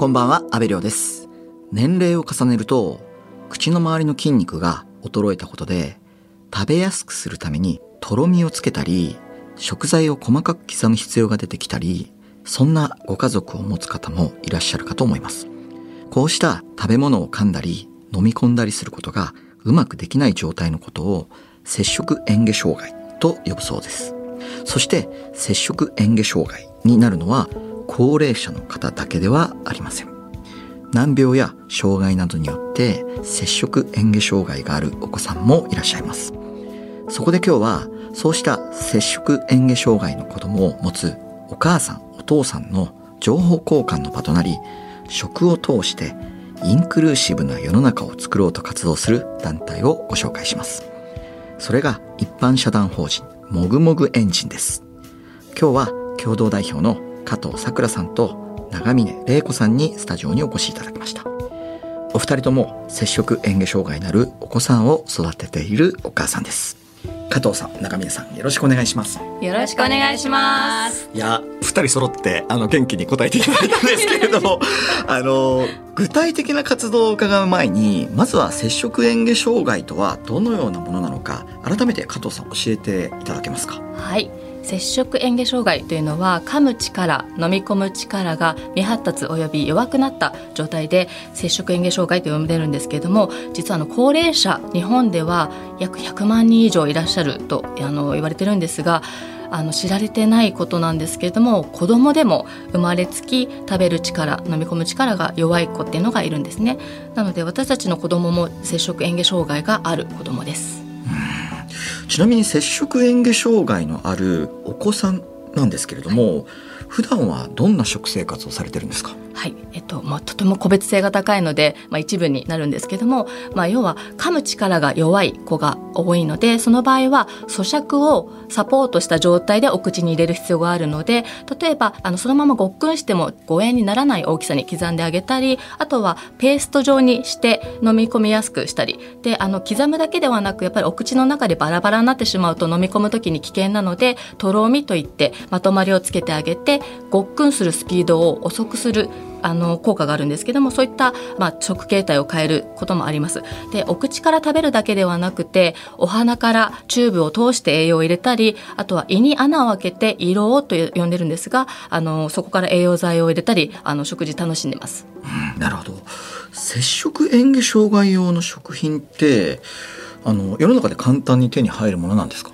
こんばんは、安部亮です。年齢を重ねると、口の周りの筋肉が衰えたことで、食べやすくするためにとろみをつけたり、食材を細かく刻む必要が出てきたり、そんなご家族を持つ方もいらっしゃるかと思います。こうした食べ物を噛んだり、飲み込んだりすることがうまくできない状態のことを、摂食嚥下障害と呼ぶそうです。そして、摂食嚥下障害になるのは、高齢者の方だけではありません。難病や障害などによって摂食嚥下障害があるお子さんもいらっしゃいます。そこで今日はそうした摂食嚥下障害の子供を持つお母さんお父さんの情報交換の場となり食を通してインクルーシブな世の中を作ろうと活動する団体をご紹介します。それが一般社団法人もぐもぐエンジンです。今日は共同代表の加藤さくらさんと長峰玲子さんにスタジオにお越しいただきました。お二人とも摂食嚥下障害のあるお子さんを育てているお母さんです。加藤さん、長峰さん、よろしくお願いします。よろしくお願いします。いや、二人揃って、あの、元気に答えていただいたんですけれども、あの、具体的な活動を伺う前に、まずは摂食嚥下障害とはどのようなものなのか、改めて加藤さん教えていただけますか？はい。摂食嚥下障害というのは噛む力飲み込む力が未発達および弱くなった状態で摂食嚥下障害と呼んでるんですけれども実はあの高齢者日本では約100万人以上いらっしゃるとあの言われてるんですがあの知られてないことなんですけれども子供でも生まれつき食べる力飲み込む力が弱い子っていうのがいるんですね。なので私たちの子供も摂食嚥下障害がある子供です。ちなみに摂食嚥下障害のあるお子さんなんですけれども、普段はどんな食生活をされてるんですか？はい、えっと、まあ、とても個別性が高いので、まあ、一部になるんですけども、まあ、要は噛む力が弱い子が多いので、その場合は咀嚼をサポートした状態でお口に入れる必要があるので、例えば、あの、そのままごっくんしても誤嚥にならない大きさに刻んであげたり、あとはペースト状にして飲み込みやすくしたり、で、あの、刻むだけではなく、やっぱりお口の中でバラバラになってしまうと飲み込むときに危険なので、とろみといってまとまりをつけてあげて、ごっくんするスピードを遅くするあの効果があるんですけどもそういった、まあ、食形態を変えることもあります。でお口から食べるだけではなくてお鼻からチューブを通して栄養を入れたりあとは胃に穴を開けて胃ろうと呼んでるんですがあのそこから栄養剤を入れたりあの食事楽しんでます。なるほど。摂食嚥下障害用の食品って、あの、世の中で簡単に手に入るものなんですか？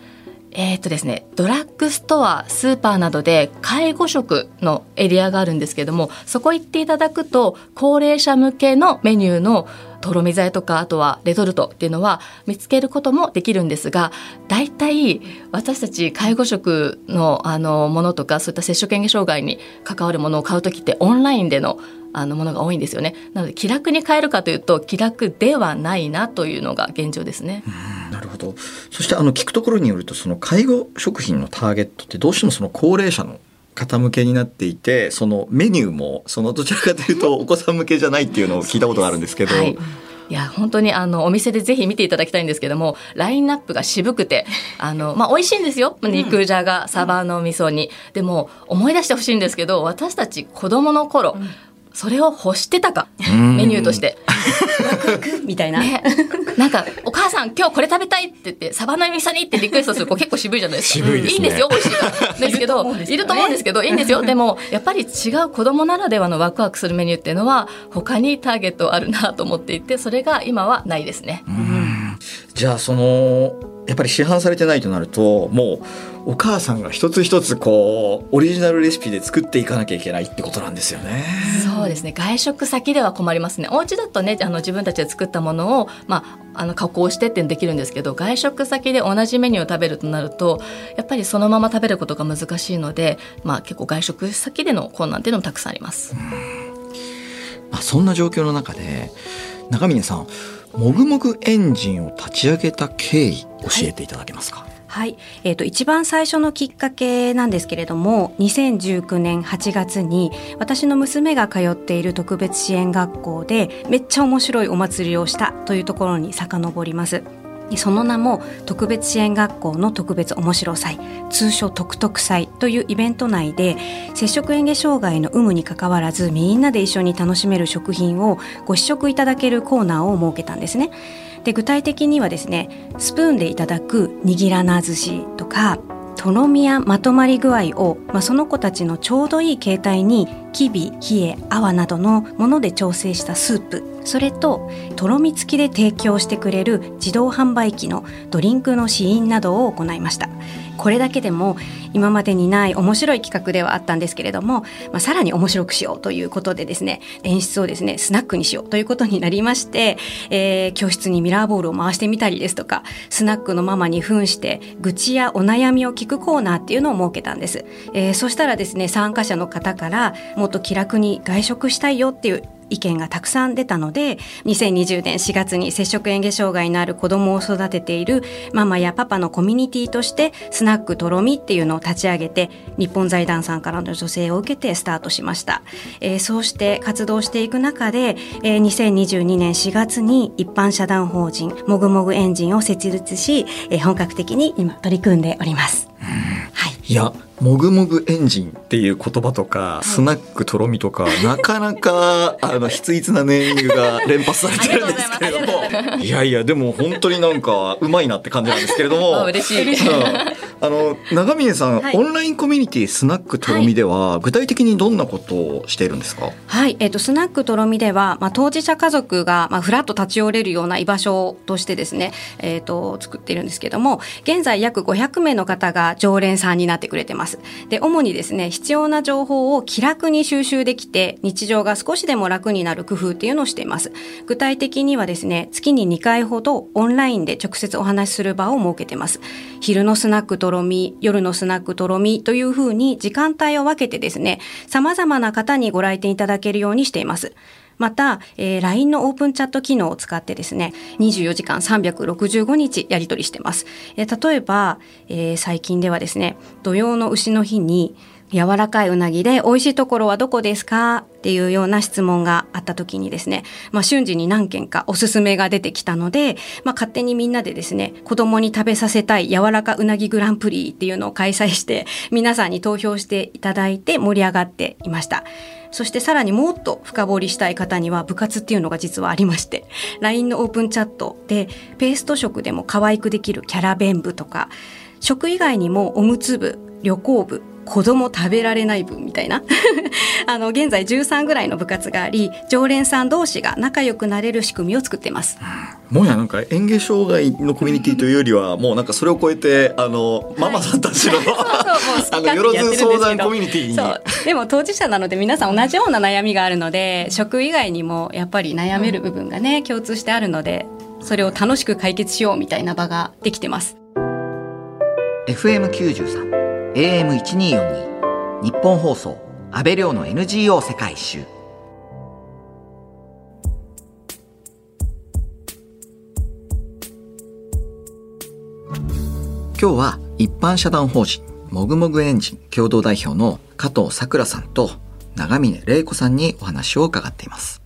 えーっとですね、ドラッグストアスーパーなどで介護食のエリアがあるんですけどもそこ行っていただくと高齢者向けのメニューのとろみ剤とかあとはレトルトっていうのは見つけることもできるんですが大体私たち介護食のあのものとかそういった摂食嚥下障害に関わるものを買う時ってオンラインでのあのものが多いんですよねなので気楽に買えるかというと気楽ではないなというのが現状ですね。なるほど。そしてあの聞くところによるとその介護食品のターゲットってどうしてもその高齢者の方向けになっていてそのメニューもそのどちらかというと お子さん向けじゃないっていうのを聞いたことがあるんですけど。はいいや本当にあのお店でぜひ見ていただきたいんですけどもラインナップが渋くてあの、まあ、美味しいんですよ。肉じゃがサバの味噌煮でも思い出してほしいんですけど私たち子供の頃、それを欲してたか。ん。メニューとして。みたいな。ね、なんか「お母さん今日これ食べたい」って言って「サバの味噌煮」ってリクエストする子結構渋いじゃないですか。渋いですね。いんですよ美味しい。か らですけどいると思うんですけどいいんですよ。でもやっぱり違う子供ならではのワクワクするメニューっていうのは他にターゲットあるなと思っていてそれが今はないですね。じゃあそのやっぱり市販されてないとなるともうお母さんが一つ一つこうオリジナルレシピで作っていかなきゃいけないってことなんですよね。そうですね外食先では困りますねお家だとねあの自分たちで作ったものを、まあ、あの加工してってできるんですけど外食先で同じメニューを食べるとなるとやっぱりそのまま食べることが難しいので、まあ、結構外食先での困難っていうのもたくさんあります。まあ、そんな状況の中で中峰さんもぐもぐエンジンを立ち上げた経緯教えていただけますか、はい、えっ、と一番最初のきっかけなんですけれども、2019年8月に私の娘が通っている特別支援学校でめっちゃ面白いお祭りをしたというところに遡ります。その名も特別支援学校の特別面白祭通称特特祭というイベント内で接触嚥下障害の有無にかかわらずみんなで一緒に楽しめる食品をご試食いただけるコーナーを設けたんですね。で具体的にはですねスプーンでいただく握らな寿司とかとろみやまとまり具合を、まあ、その子たちのちょうどいい形態にきび、冷え、泡などのもので調整したスープ。それととろみ付きで提供してくれる自動販売機のドリンクの試飲などを行いました。これだけでも今までにない面白い企画ではあったんですけれども、まあ、さらに面白くしようということでですね演出をですねスナックにしようということになりまして、えー、教室にミラーボールを回してみたりですとかスナックのママに扮して愚痴やお悩みを聞くコーナーっていうのを設けたんです、えー、そしたらですね参加者の方からもっと気楽に外食したいよっていう意見がたくさん出たので2020年4月に接触嚥下障害のある子どもを育てているママやパパのコミュニティとしてスナックとろみっていうのを立ち上げて日本財団さんからの女性を受けてスタートしました、えー、そうして活動していく中で、えー、2022年4月に一般社団法人もぐもぐエンジンを設立し、えー、本格的に今取り組んでおります、はい、いやもぐもぐエンジンっていう言葉とか、はい、スナックとろみとか、なかなか、あの、筆筆なネーミングが連発されてるんですけれども、いやいや、でも本当になんか、うまいなって感じなんですけれども、嬉しい。うんあの長峰さん、はい、オンラインコミュニティスナックとろみでは、はい、具体的にどんなことをしているんですか？はい、えっ、ー、とスナックとろみでは、まあ、当事者家族が、まあ、ふらっと立ち寄れるような居場所としてですね、えっ、ー、と作っているんですけども現在約500名の方が常連さんになってくれてます。で主にですね必要な情報を気楽に収集できて日常が少しでも楽になる工夫っていうのをしています。具体的にはですね月に2回ほどオンラインで直接お話しする場を設けてます。昼のスナックとろみ、夜のスナックとろみというふうに時間帯を分けてですね、様々な方にご来店いただけるようにしています。また、えー、LINE のオープンチャット機能を使ってですね、24時間365日やり取りしてます。えー、例えば、えー、最近ではですね、土曜の牛の日に、柔らかいうなぎで美味しいところはどこですか？っていうような質問があった時にですね、まあ、瞬時に何件かおすすめが出てきたので、まあ、勝手にみんなでですね子供に食べさせたい柔らかうなぎグランプリっていうのを開催して皆さんに投票していただいて盛り上がっていました。そしてさらにもっと深掘りしたい方には部活っていうのが実はありまして LINE のオープンチャットでペースト食でも可愛くできるキャラ弁部とか食以外にもおむつ部旅行部子供食べられない分みたいな。あの現在13ぐらいの部活があり常連さん同士が仲良くなれる仕組みを作ってます。もやなんか演芸障害のコミュニティというよりはもうなんかそれを超えてあの、ママさんたちの あのよろず相談コミュニティに。でも当事者なので皆さん同じような悩みがあるので食以外にもやっぱり悩める部分がね共通してあるのでそれを楽しく解決しようみたいな場ができてます。FM93 AM1242 日本放送安倍亮の NGO 世界一周。今日は一般社団法人もぐもぐエンジン共同代表の加藤さくらさんと長峰玲子さんにお話を伺っています。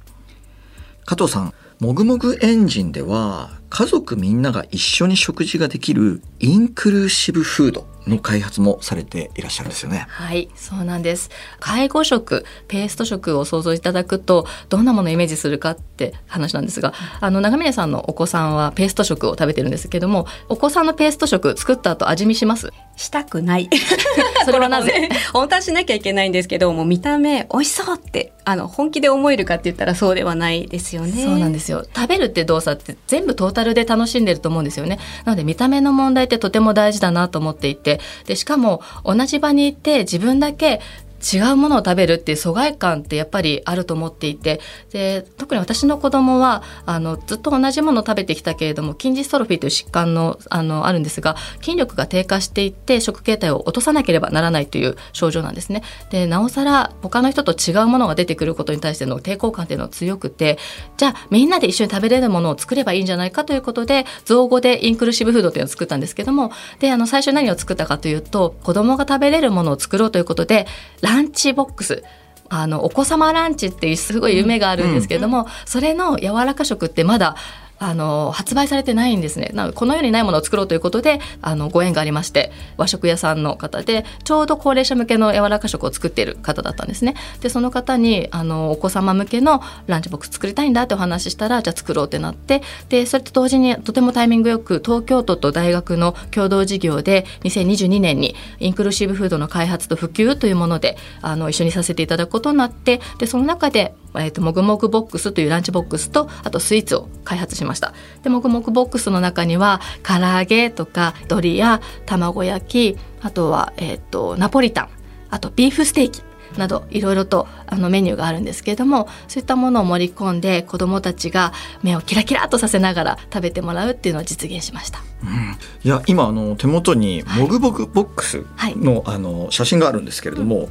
加藤さんもぐもぐエンジンでは家族みんなが一緒に食事ができるインクルーシブフード。の開発もされていらっしゃるんですよね。はい、そうなんです。介護食、ペースト食を想像いただくと、どんなものをイメージするかって話なんですが、あの長峰さんのお子さんはペースト食を食べてるんですけども、お子さんのペースト食作った後味見します？したくない。それはなぜ、ね、本当はしなきゃいけないんですけど、もう見た目美味しそうってあの本気で思えるかって言ったらそうではないですよね。そうなんですよ。食べるって動作って全部トータルで楽しんでると思うんですよね。なので見た目の問題ってとても大事だなと思っていて、でしかも同じ場にいて自分だけ違うものを食べるっていう疎外感ってやっぱりあると思っていてで特に私の子供はあのずっと同じものを食べてきたけれども筋ジストロフィーという疾患のあのあるんですが筋力が低下していって食形態を落とさなければならないという症状なんですね。でなおさら他の人と違うものが出てくることに対しての抵抗感っていうのは強くてじゃあみんなで一緒に食べれるものを作ればいいんじゃないかということで造語でインクルーシブフードっていうのを作ったんですけどもであの最初何を作ったかというと子供が食べれるものを作ろうということでランチボックス。あのお子様ランチっていうすごい夢があるんですけれども、うん、それの柔らか食ってまだあの発売されてないんですね。なのこの世にないものを作ろうということであのご縁がありまして和食屋さんの方でちょうど高齢者向けの柔らか食を作っている方だったんですね。でその方にあのお子様向けのランチボックス作りたいんだってお話ししたらじゃあ作ろうってなってでそれと同時にとてもタイミングよく東京都と大学の共同事業で2022年にインクルーシブフードの開発と普及というものであの一緒にさせていただくことになってでその中でえーと、もぐもぐボックスというランチボックスとあとスイーツを開発しました。でもぐもぐボックスの中には唐揚げとか鶏や卵焼きあとは、えーと、ナポリタンあとビーフステーキなどいろいろとあのメニューがあるんですけれどもそういったものを盛り込んで子どもたちが目をキラキラとさせながら食べてもらうっていうのを実現しました。うん、いや今あの手元にもぐもぐボックスのはい、あの写真があるんですけれども、うん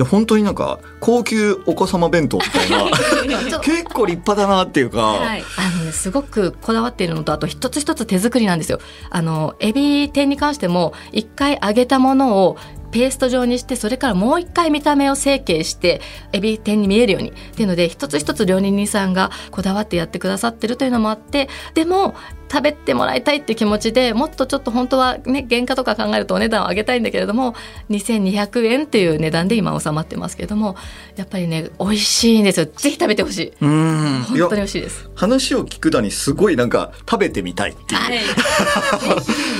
や本当になんか高級お子様弁当みたいな 結構立派だなっていうか、はい、あの、ね、すごくこだわっているのとあと一つ一つ手作りなんですよ。あのエビ天に関しても一回揚げたものをペースト状にしてそれからもう一回見た目を成形してエビ天に見えるように。っていうので一つ一つ料理人さんがこだわってやってくださってるというのもあってでも食べてもらいたいっていう気持ちでもっとちょっと本当はね原価とか考えるとお値段を上げたいんだけれども2200円っていう値段で今収まってますけれどもやっぱりね美味しいんですよ。ぜひ食べてほしい。うん。本当に美味しいです。話を聞くだにすごいなんか食べてみたいっていう、は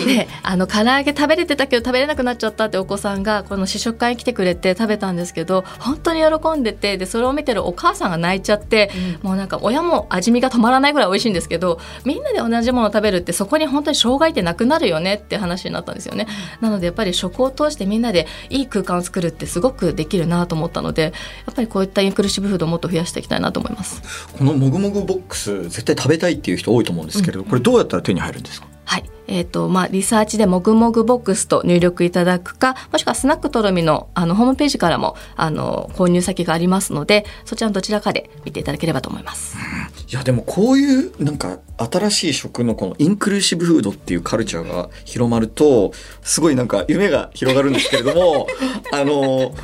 い、であの唐揚げ食べれてたけど食べれなくなっちゃったってお子さんがこの試食会に来てくれて食べたんですけど本当に喜んでてでそれを見てるお母さんが泣いちゃって、うん、もうなんか親も味見が止まらないぐらい美味しいんですけどみんなで同じものを食べるってそこに本当に障害ってなくなるよねって話になったんですよね。なのでやっぱり食を通してみんなでいい空間を作るってすごくできるなと思ったのでやっぱりこういったインクルーシブフードをもっと増やしていきたいなと思います。このもぐもぐボックス絶対食べたいっていう人多いと思うんですけど、うん、これどうやったら手に入るんですか？はいえーとまあ、リサーチでもぐもぐボックスと入力いただくかもしくはスナックとろみのあのホームページからもあの購入先がありますのでそちらのどちらかで見ていただければと思います。いやでもこういうなんか新しい食のこのインクルーシブフードっていうカルチャーが広まるとすごいなんか夢が広がるんですけれども あの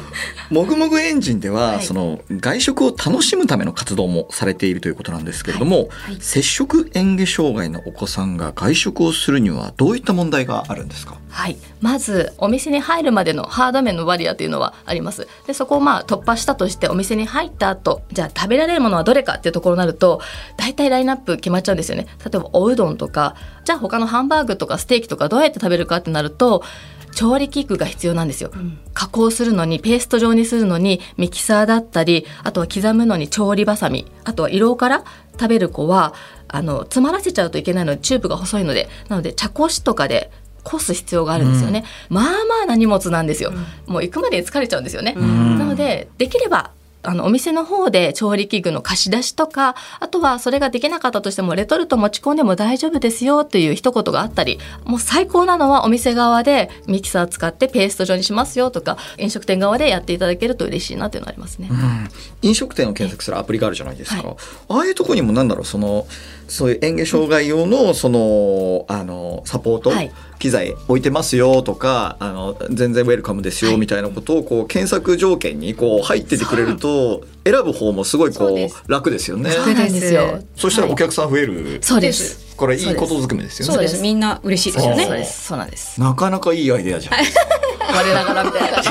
もぐもぐエンジンでは、はい、その外食を楽しむための活動もされているということなんですけれども、はい。はい、接触嚥下障害のお子さんが外食をするにはどういった問題があるんですか？はい。まずお店に入るまでのハード面のバリアというのはあります。でそこをまあ突破したとしてお店に入った後じゃあ食べられるものはどれかっていうところになると大体ラインナップ決まっちゃうんですよね。例えばおうどんとかじゃあ他のハンバーグとかステーキとかどうやって食べるかってなると調理器具が必要なんですよ、うん、加工するのにペースト状にするのにミキサーだったりあとは刻むのに調理ばさみあとは色から食べる子はあの詰まらせちゃうといけないのでチューブが細いのでなので茶こしとかでこす必要があるんですよね、うん、まあまあな荷物なんですよ、うん、もう行くまで疲れちゃうんですよね、なのでできればあのお店の方で調理器具の貸し出しとかあとはそれができなかったとしてもレトルト持ち込んでも大丈夫ですよという一言があったりもう最高なのはお店側でミキサー使ってペースト状にしますよとか飲食店側でやっていただけると嬉しいなというのがありますね、うん、飲食店を検索するアプリがあるじゃないですか、はい、ああいうところにもなんだろうそのそういう嚥下障害用のそのあのサポート、はい機材置いてますよとかあの全然ウェルカムですよみたいなことをこう検索条件にこう入っててくれると選ぶ方もすごいこう楽ですよね。楽ですよ。そしたらお客さん増える。そうです。これいいことずくめですよね。そうです。みんな嬉しいですよね。そうなんです。なかなかいいアイデアじゃん。我ながらみたいな。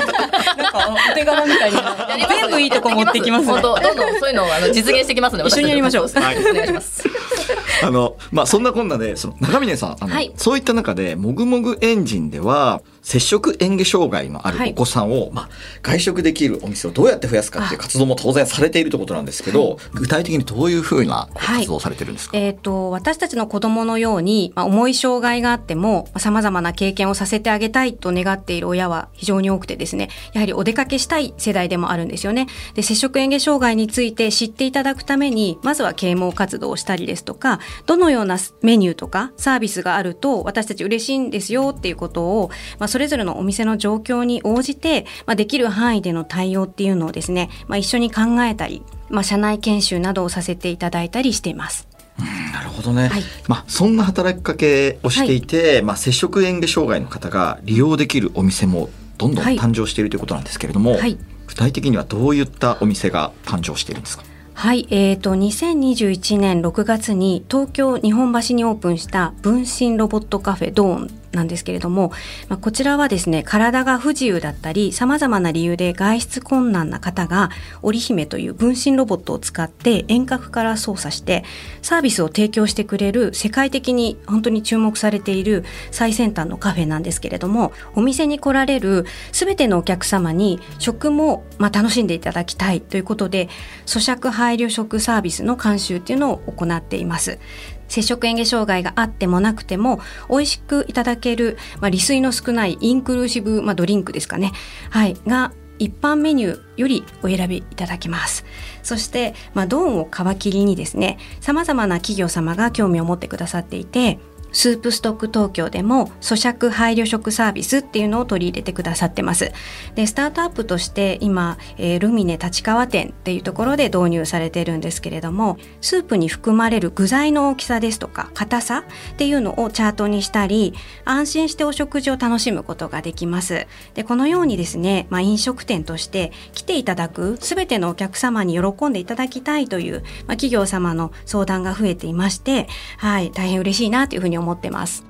なんかお手柄みたいに 全部いいとこ持ってきます、ね。本当どんどんそういうのをあの実現してきますので一緒にやりましょう。はい、お願いします。あのまあそんなこんなでその長峰さんあの、はい、そういった中でもぐもぐエンジンでは接触嚥下障害のあるお子さんを、はい、まあ、外食できるお店をどうやって増やすかっていう活動も当然されているということなんですけど、はい、具体的にどういうふうな活動をされてるんですか、はい、えっ、ー、と私たちの子供のように、まあ、重い障害があってもさまざ、まな経験をさせてあげたいと願っている親は非常に多くてですねやはりお出かけしたい世代でもあるんですよね。で接触嚥下障害について知っていただくためにまずは啓蒙活動をしたりですとかどのようなメニューとかサービスがあると私たち嬉しいんですよっていうことを、まあ、それぞれのお店の状況に応じて、まあ、できる範囲での対応っていうのをですね、まあ、一緒に考えたり、まあ、社内研修などをさせていただいたりしています。なるほどね、はい、まあ、そんな働きかけをしていて、はい、まあ、接触嚥下障害の方が利用できるお店もどんどん誕生しているということなんですけれども、はい、具体的にはどういったお店が誕生しているんですか？はい、えーと、2021年6月に東京日本橋にオープンした分身ロボットカフェドーンなんですけれども、まあ、こちらはですね体が不自由だったりさまざまな理由で外出困難な方が織姫という分身ロボットを使って遠隔から操作してサービスを提供してくれる世界的に本当に注目されている最先端のカフェなんですけれどもお店に来られる全てのお客様に食もまあ楽しんでいただきたいということで咀嚼配慮食サービスの監修っていうのを行っています。接触嚥下障害があってもなくても美味しくいただける、まあ、利水の少ないインクルーシブ、まあ、ドリンクですかね、はい、が一般メニューよりお選びいただけます。そして、まあ、ドーンを皮切りにですねさまざまな企業様が興味を持ってくださっていてスープストック東京でも咀嚼配慮食サービスっていうのを取り入れてくださってます。で、スタートアップとして今、えー、ルミネ立川店っていうところで導入されてるんですけれども、スープに含まれる具材の大きさですとか硬さっていうのをチャートにしたり、安心してお食事を楽しむことができます。で、このようにですね、まあ、飲食店として来ていただく全てのお客様に喜んでいただきたいという、まあ、企業様の相談が増えていまして、はい、大変嬉しいなというふうに思思ってます。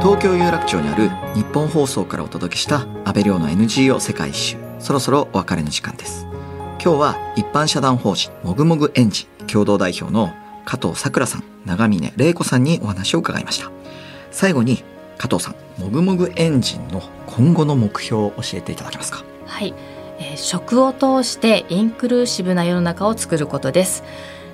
東京有楽町にある日本放送からお届けした安倍亮の NGO 世界一周。そろそろお別れの時間です。今日は一般社団法人もぐもぐエンジン共同代表の加藤さくらさん長峰玲子さんにお話を伺いました。最後に加藤さんもぐもぐエンジンの今後の目標を教えていただけますか？はい、えー、食を通してインクルーシブな世の中を作ることです。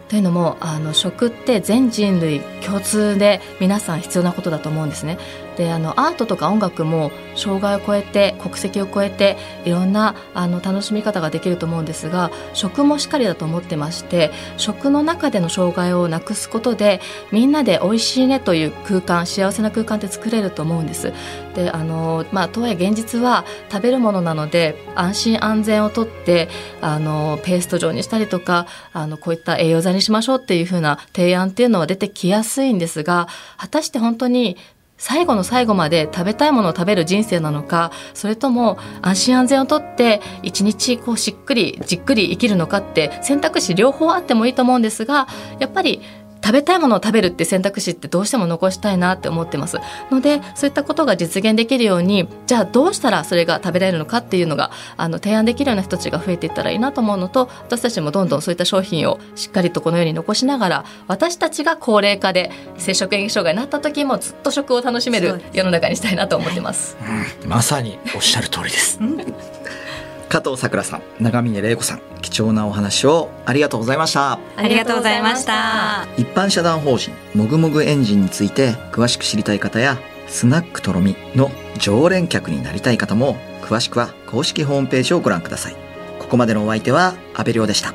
というのもあの食って全人類共通で皆さん必要なことだと思うんですねであのアートとか音楽も障害を超えて国籍を超えていろんなあの楽しみ方ができると思うんですが食もしっかりだと思ってまして食の中での障害をなくすことでみんなで美味しいねという空間幸せな空間って作れると思うんです。であのまあとはいえ現実は食べるものなので安心安全をとってあのペースト状にしたりとかあのこういった栄養剤にしましょうっていうふうな提案っていうのは出てきやすいんですが果たして本当に最後の最後まで食べたいものを食べる人生なのかそれとも安心安全をとって一日こうしっくりじっくり生きるのかって選択肢両方あってもいいと思うんですがやっぱり食べたいものを食べるって選択肢ってどうしても残したいなって思ってますのでそういったことが実現できるようにじゃあどうしたらそれが食べられるのかっていうのがあの提案できるような人たちが増えていったらいいなと思うのと私たちもどんどんそういった商品をしっかりとこのように残しながら私たちが高齢化で摂食嚥下障害になった時もずっと食を楽しめる世の中にしたいなと思ってます。うん、まさにおっしゃる通りです。加藤さくらさん長峰玲子さん貴重なお話をありがとうございました。ありがとうございました。一般社団法人もぐもぐエンジンについて詳しく知りたい方やスナックとろみの常連客になりたい方も詳しくは公式ホームページをご覧ください。ここまでのお相手は阿部亮でした